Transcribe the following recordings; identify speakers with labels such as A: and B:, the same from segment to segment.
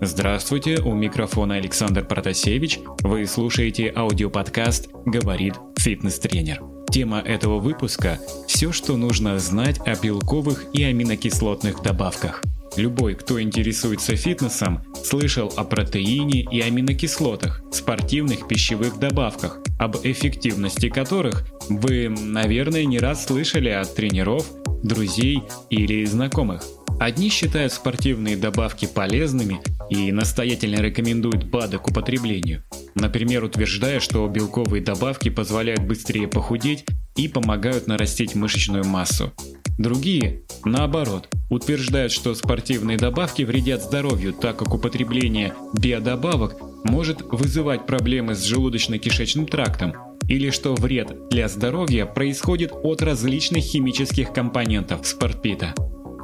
A: Здравствуйте, у микрофона Александр Протасевич. Вы слушаете аудиоподкаст «Говорит фитнес-тренер». Тема этого выпуска – все, что нужно знать о белковых и аминокислотных добавках. Любой, кто интересуется фитнесом, слышал о протеине и аминокислотах, спортивных пищевых добавках, об эффективности которых вы, наверное, не раз слышали от тренеров, друзей или знакомых. Одни считают спортивные добавки полезными и настоятельно рекомендуют БАДы к употреблению. Например, утверждая, что белковые добавки позволяют быстрее похудеть и помогают нарастить мышечную массу. Другие, наоборот, утверждают, что спортивные добавки вредят здоровью, так как употребление биодобавок может вызывать проблемы с желудочно-кишечным трактом, или что вред для здоровья происходит от различных химических компонентов спортпита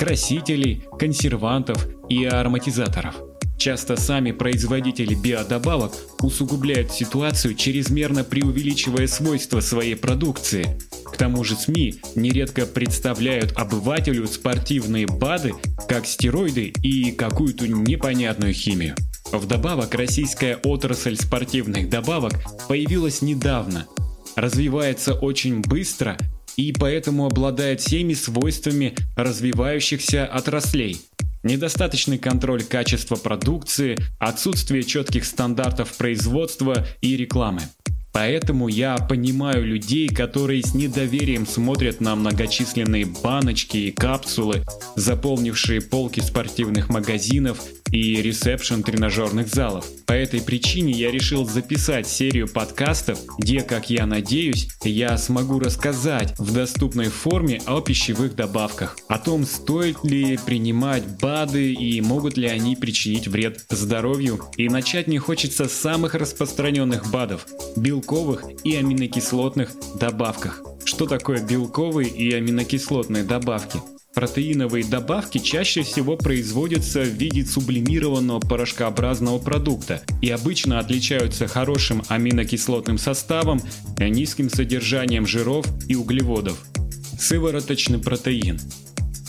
A: красителей, консервантов и ароматизаторов. Часто сами производители биодобавок усугубляют ситуацию, чрезмерно преувеличивая свойства своей продукции. К тому же СМИ нередко представляют обывателю спортивные БАДы как стероиды и какую-то непонятную химию. Вдобавок, российская отрасль спортивных добавок появилась недавно, развивается очень быстро и поэтому обладает всеми свойствами развивающихся отраслей. Недостаточный контроль качества продукции, отсутствие четких стандартов производства и рекламы. Поэтому я понимаю людей, которые с недоверием смотрят на многочисленные баночки и капсулы, заполнившие полки спортивных магазинов и ресепшн тренажерных залов. По этой причине я решил записать серию подкастов, где, как я надеюсь, я смогу рассказать в доступной форме о пищевых добавках, о том, стоит ли принимать БАДы и могут ли они причинить вред здоровью. И начать не хочется с самых распространенных БАДов – белковых и аминокислотных добавках. Что такое белковые и аминокислотные добавки? Протеиновые добавки чаще всего производятся в виде сублимированного порошкообразного продукта и обычно отличаются хорошим аминокислотным составом, низким содержанием жиров и углеводов. Сывороточный протеин.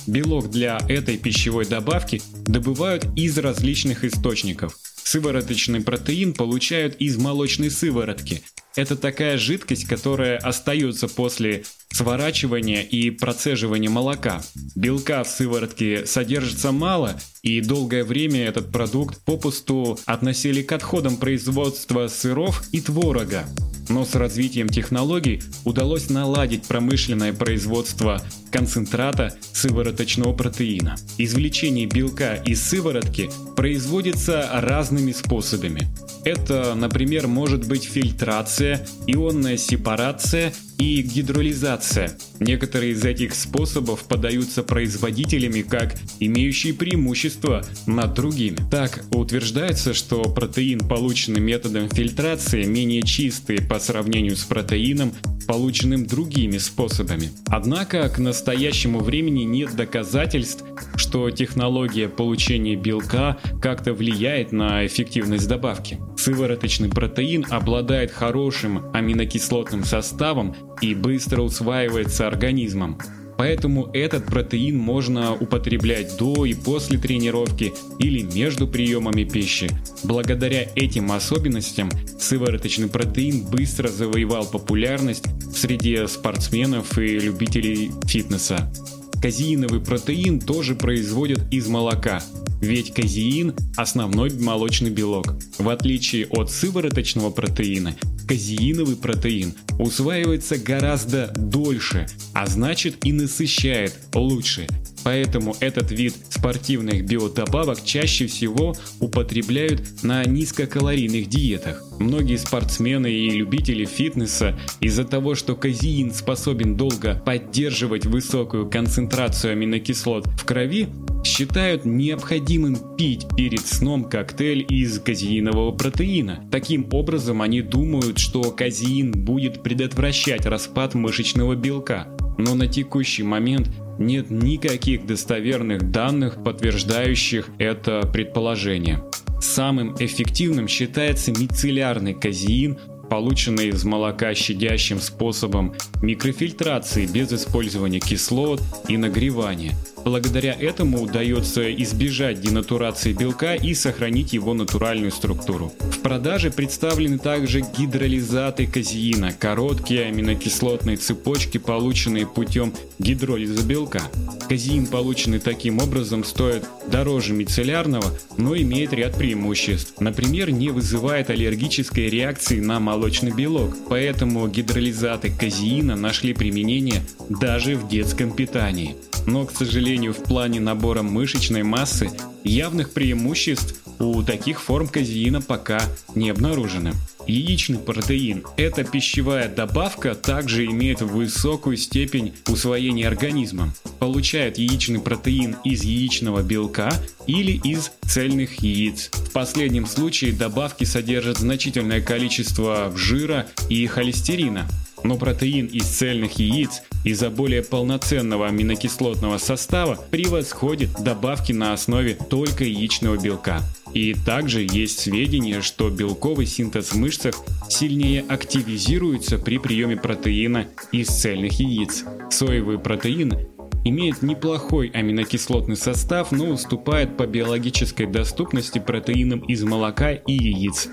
A: Белок для этой пищевой добавки добывают из различных источников. Сывороточный протеин получают из молочной сыворотки. Это такая жидкость, которая остается после сворачивания и процеживания молока. Белка в сыворотке содержится мало, и долгое время этот продукт попусту относили к отходам производства сыров и творога. Но с развитием технологий удалось наладить промышленное производство концентрата сывороточного протеина. Извлечение белка из сыворотки производится разными способами. Это, например, может быть фильтрация, ионная сепарация и гидролизация. Некоторые из этих способов подаются производителями как имеющие преимущество над другими. Так, утверждается, что протеин, полученный методом фильтрации, менее чистый по сравнению с протеином, полученным другими способами. Однако к настоящему времени нет доказательств, что технология получения белка как-то влияет на эффективность добавки. Сывороточный протеин обладает хорошим аминокислотным составом и быстро усваивается организмом. Поэтому этот протеин можно употреблять до и после тренировки или между приемами пищи. Благодаря этим особенностям сывороточный протеин быстро завоевал популярность среди спортсменов и любителей фитнеса. Казеиновый протеин тоже производят из молока, ведь казеин – основной молочный белок. В отличие от сывороточного протеина, казеиновый протеин усваивается гораздо дольше, а значит и насыщает лучше. Поэтому этот вид спортивных биодобавок чаще всего употребляют на низкокалорийных диетах. Многие спортсмены и любители фитнеса из-за того, что казеин способен долго поддерживать высокую концентрацию аминокислот в крови, считают необходимым пить перед сном коктейль из казеинового протеина. Таким образом, они думают, что казеин будет предотвращать распад мышечного белка. Но на текущий момент нет никаких достоверных данных, подтверждающих это предположение. Самым эффективным считается мицеллярный казеин, полученный из молока щадящим способом микрофильтрации без использования кислот и нагревания – Благодаря этому удается избежать денатурации белка и сохранить его натуральную структуру. В продаже представлены также гидролизаты казеина, короткие аминокислотные цепочки, полученные путем гидролиза белка. Казеин, полученный таким образом, стоит дороже мицеллярного, но имеет ряд преимуществ. Например, не вызывает аллергической реакции на молочный белок, поэтому гидролизаты казеина нашли применение даже в детском питании. Но, к сожалению, в плане набора мышечной массы явных преимуществ у таких форм казеина пока не обнаружено. Яичный протеин – эта пищевая добавка также имеет высокую степень усвоения организмом. Получает яичный протеин из яичного белка или из цельных яиц. В последнем случае добавки содержат значительное количество жира и холестерина, но протеин из цельных яиц из-за более полноценного аминокислотного состава превосходит добавки на основе только яичного белка. И также есть сведения, что белковый синтез в мышцах сильнее активизируется при приеме протеина из цельных яиц. Соевый протеин имеет неплохой аминокислотный состав, но уступает по биологической доступности протеинам из молока и яиц.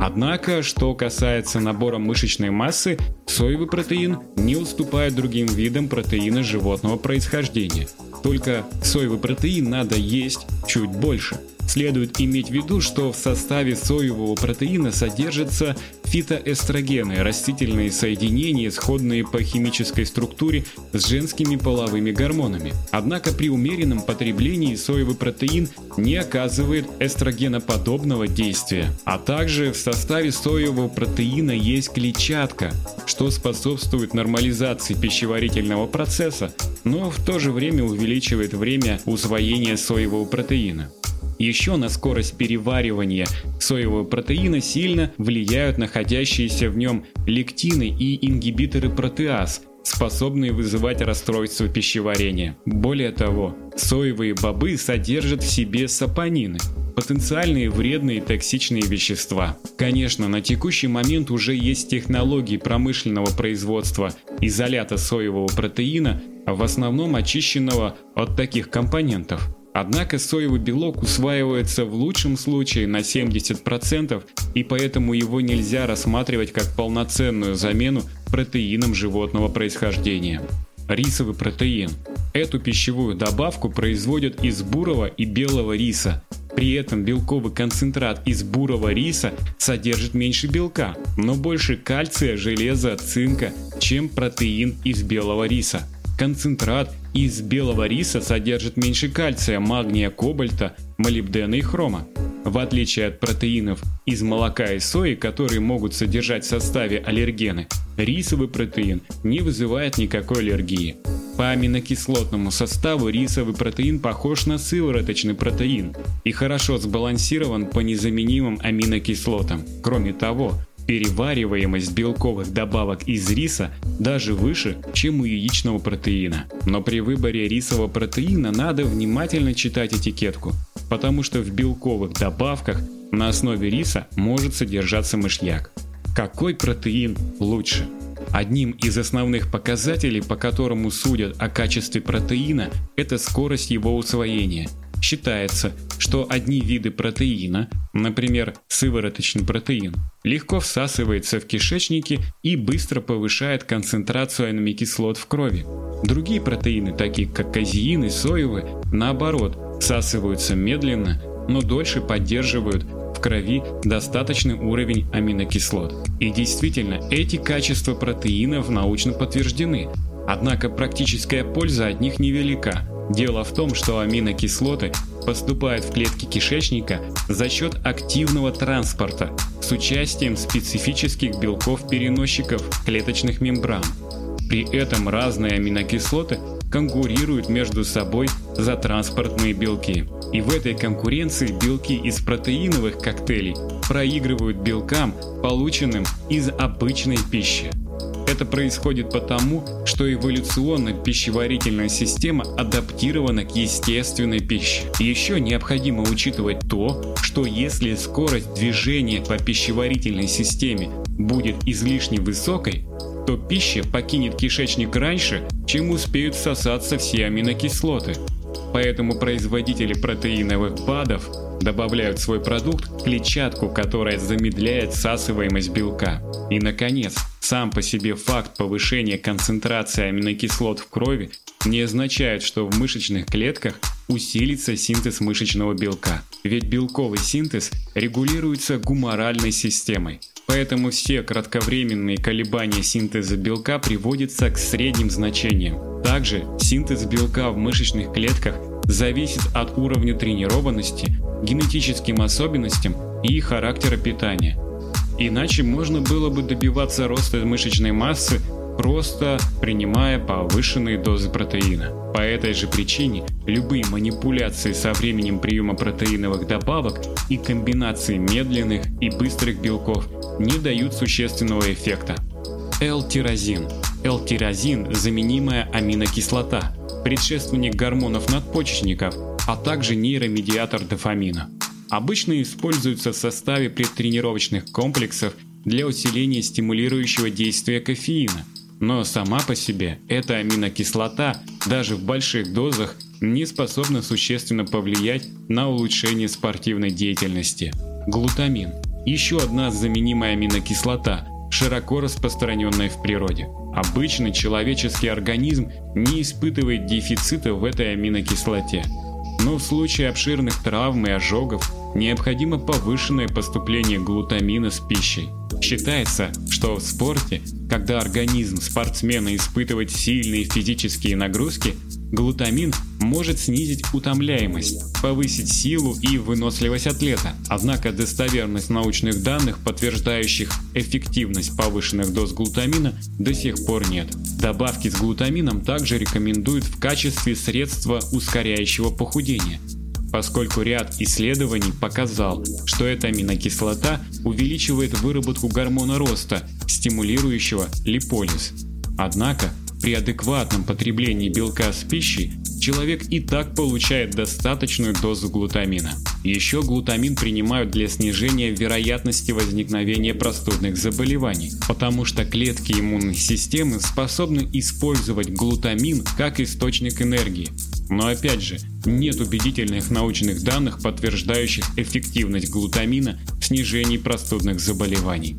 A: Однако, что касается набора мышечной массы, соевый протеин не уступает другим видам протеина животного происхождения. Только соевый протеин надо есть чуть больше – Следует иметь в виду, что в составе соевого протеина содержатся фитоэстрогены, растительные соединения, сходные по химической структуре с женскими половыми гормонами. Однако при умеренном потреблении соевый протеин не оказывает эстрогеноподобного действия. А также в составе соевого протеина есть клетчатка, что способствует нормализации пищеварительного процесса, но в то же время увеличивает время усвоения соевого протеина. Еще на скорость переваривания соевого протеина сильно влияют находящиеся в нем лектины и ингибиторы протеаз, способные вызывать расстройство пищеварения. Более того, соевые бобы содержат в себе сапонины, потенциальные вредные и токсичные вещества. Конечно, на текущий момент уже есть технологии промышленного производства изолята соевого протеина, в основном очищенного от таких компонентов – Однако соевый белок усваивается в лучшем случае на 70%, и поэтому его нельзя рассматривать как полноценную замену протеинам животного происхождения. Рисовый протеин. Эту пищевую добавку производят из бурого и белого риса. При этом белковый концентрат из бурого риса содержит меньше белка, но больше кальция, железа, цинка, чем протеин из белого риса. Концентрат из белого риса содержит меньше кальция, магния, кобальта, молибдена и хрома. В отличие от протеинов из молока и сои, которые могут содержать в составе аллергены, рисовый протеин не вызывает никакой аллергии. По аминокислотному составу рисовый протеин похож на сывороточный протеин и хорошо сбалансирован по незаменимым аминокислотам. Кроме того, Перевариваемость белковых добавок из риса даже выше, чем у яичного протеина. Но при выборе рисового протеина надо внимательно читать этикетку, потому что в белковых добавках на основе риса может содержаться мышьяк. Какой протеин лучше? Одним из основных показателей, по которому судят о качестве протеина, это скорость его усвоения – Считается, что одни виды протеина, например, сывороточный протеин, легко всасывается в кишечнике и быстро повышает концентрацию аминокислот в крови. Другие протеины, такие как казеин и соевый, наоборот, всасываются медленно, но дольше поддерживают в крови достаточный уровень аминокислот. И действительно, эти качества протеинов научно подтверждены. Однако практическая польза от них невелика. Дело в том, что аминокислоты поступают в клетки кишечника за счет активного транспорта с участием специфических белков-переносчиков клеточных мембран. При этом разные аминокислоты конкурируют между собой за транспортные белки. И в этой конкуренции белки из протеиновых коктейлей проигрывают белкам, полученным из обычной пищи. Это происходит потому, что эволюционно пищеварительная система адаптирована к естественной пище. Еще необходимо учитывать то, что если скорость движения по пищеварительной системе будет излишне высокой, то пища покинет кишечник раньше, чем успеют всосаться все аминокислоты. Поэтому производители протеиновых БАДов добавляют в свой продукт клетчатку, которая замедляет всасываемость белка. И, наконец, сам по себе факт повышения концентрации аминокислот в крови не означает, что в мышечных клетках усилится синтез мышечного белка. Ведь белковый синтез регулируется гуморальной системой. Поэтому все кратковременные колебания синтеза белка приводятся к средним значениям. Также синтез белка в мышечных клетках зависит от уровня тренированности, генетическим особенностям и характера питания. Иначе можно было бы добиваться роста мышечной массы просто принимая повышенные дозы протеина. По этой же причине любые манипуляции со временем приема протеиновых добавок и комбинации медленных и быстрых белков не дают существенного эффекта. L-тирозин. L-тирозин – заменимая аминокислота, предшественник гормонов надпочечников, а также нейромедиатор дофамина. Обычно используется в составе предтренировочных комплексов для усиления стимулирующего действия кофеина – но сама по себе эта аминокислота даже в больших дозах не способна существенно повлиять на улучшение спортивной деятельности. Глутамин – еще одна заменимая аминокислота, широко распространенная в природе. Обычно человеческий организм не испытывает дефицита в этой аминокислоте. Но в случае обширных травм и ожогов необходимо повышенное поступление глутамина с пищей. Считается, что в спорте, когда организм спортсмена испытывает сильные физические нагрузки, глутамин может снизить утомляемость, повысить силу и выносливость атлета. Однако достоверность научных данных, подтверждающих эффективность повышенных доз глутамина, до сих пор нет. Добавки с глутамином также рекомендуют в качестве средства ускоряющего похудения – поскольку ряд исследований показал, что эта аминокислота увеличивает выработку гормона роста, стимулирующего липолиз. Однако, при адекватном потреблении белка с пищей человек и так получает достаточную дозу глутамина. Еще глутамин принимают для снижения вероятности возникновения простудных заболеваний, потому что клетки иммунной системы способны использовать глутамин как источник энергии, но опять же, нет убедительных научных данных, подтверждающих эффективность глутамина в снижении простудных заболеваний.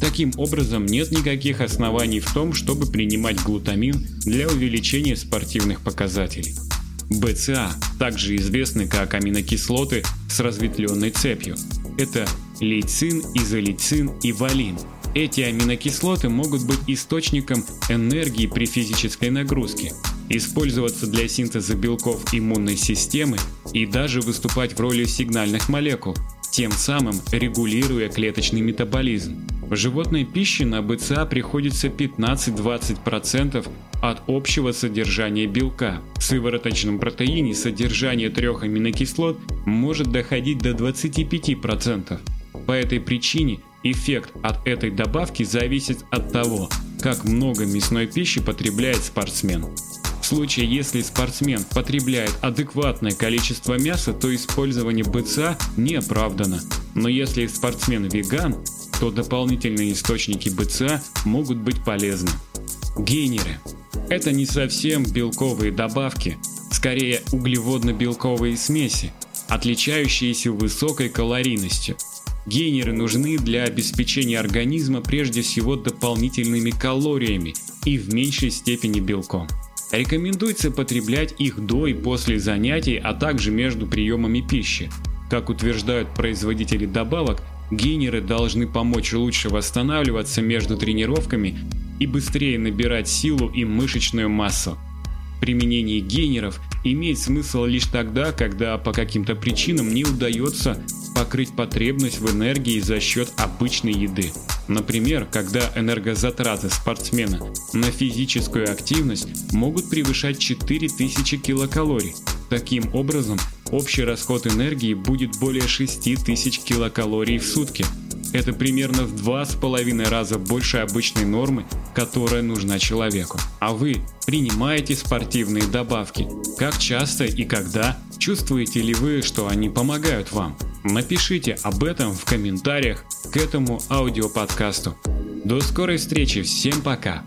A: Таким образом, нет никаких оснований в том, чтобы принимать глутамин для увеличения спортивных показателей. БЦА также известны как аминокислоты с разветвленной цепью. Это лейцин, изолейцин и валин. Эти аминокислоты могут быть источником энергии при физической нагрузке, использоваться для синтеза белков иммунной системы и даже выступать в роли сигнальных молекул, тем самым регулируя клеточный метаболизм. В животной пище на БЦА приходится 15-20% от общего содержания белка. В сывороточном протеине содержание трех аминокислот может доходить до 25%. По этой причине эффект от этой добавки зависит от того, как много мясной пищи потребляет спортсмен. В случае, если спортсмен потребляет адекватное количество мяса, то использование БЦА не оправдано. Но если спортсмен веган, то дополнительные источники БЦА могут быть полезны. Гейнеры – это не совсем белковые добавки, скорее углеводно-белковые смеси, отличающиеся высокой калорийностью. Гейнеры нужны для обеспечения организма прежде всего дополнительными калориями и в меньшей степени белком. Рекомендуется потреблять их до и после занятий, а также между приемами пищи. Как утверждают производители добавок, гейнеры должны помочь лучше восстанавливаться между тренировками и быстрее набирать силу и мышечную массу. Применение гейнеров имеет смысл лишь тогда, когда по каким-то причинам не удается покрыть потребность в энергии за счет обычной еды. Например, когда энергозатраты спортсмена на физическую активность могут превышать 4000 килокалорий. Таким образом, общий расход энергии будет более 6000 килокалорий в сутки. Это примерно в два с половиной раза больше обычной нормы, которая нужна человеку. А вы принимаете спортивные добавки? Как часто и когда? Чувствуете ли вы, что они помогают вам? Напишите об этом в комментариях к этому аудиоподкасту. До скорой встречи, всем пока!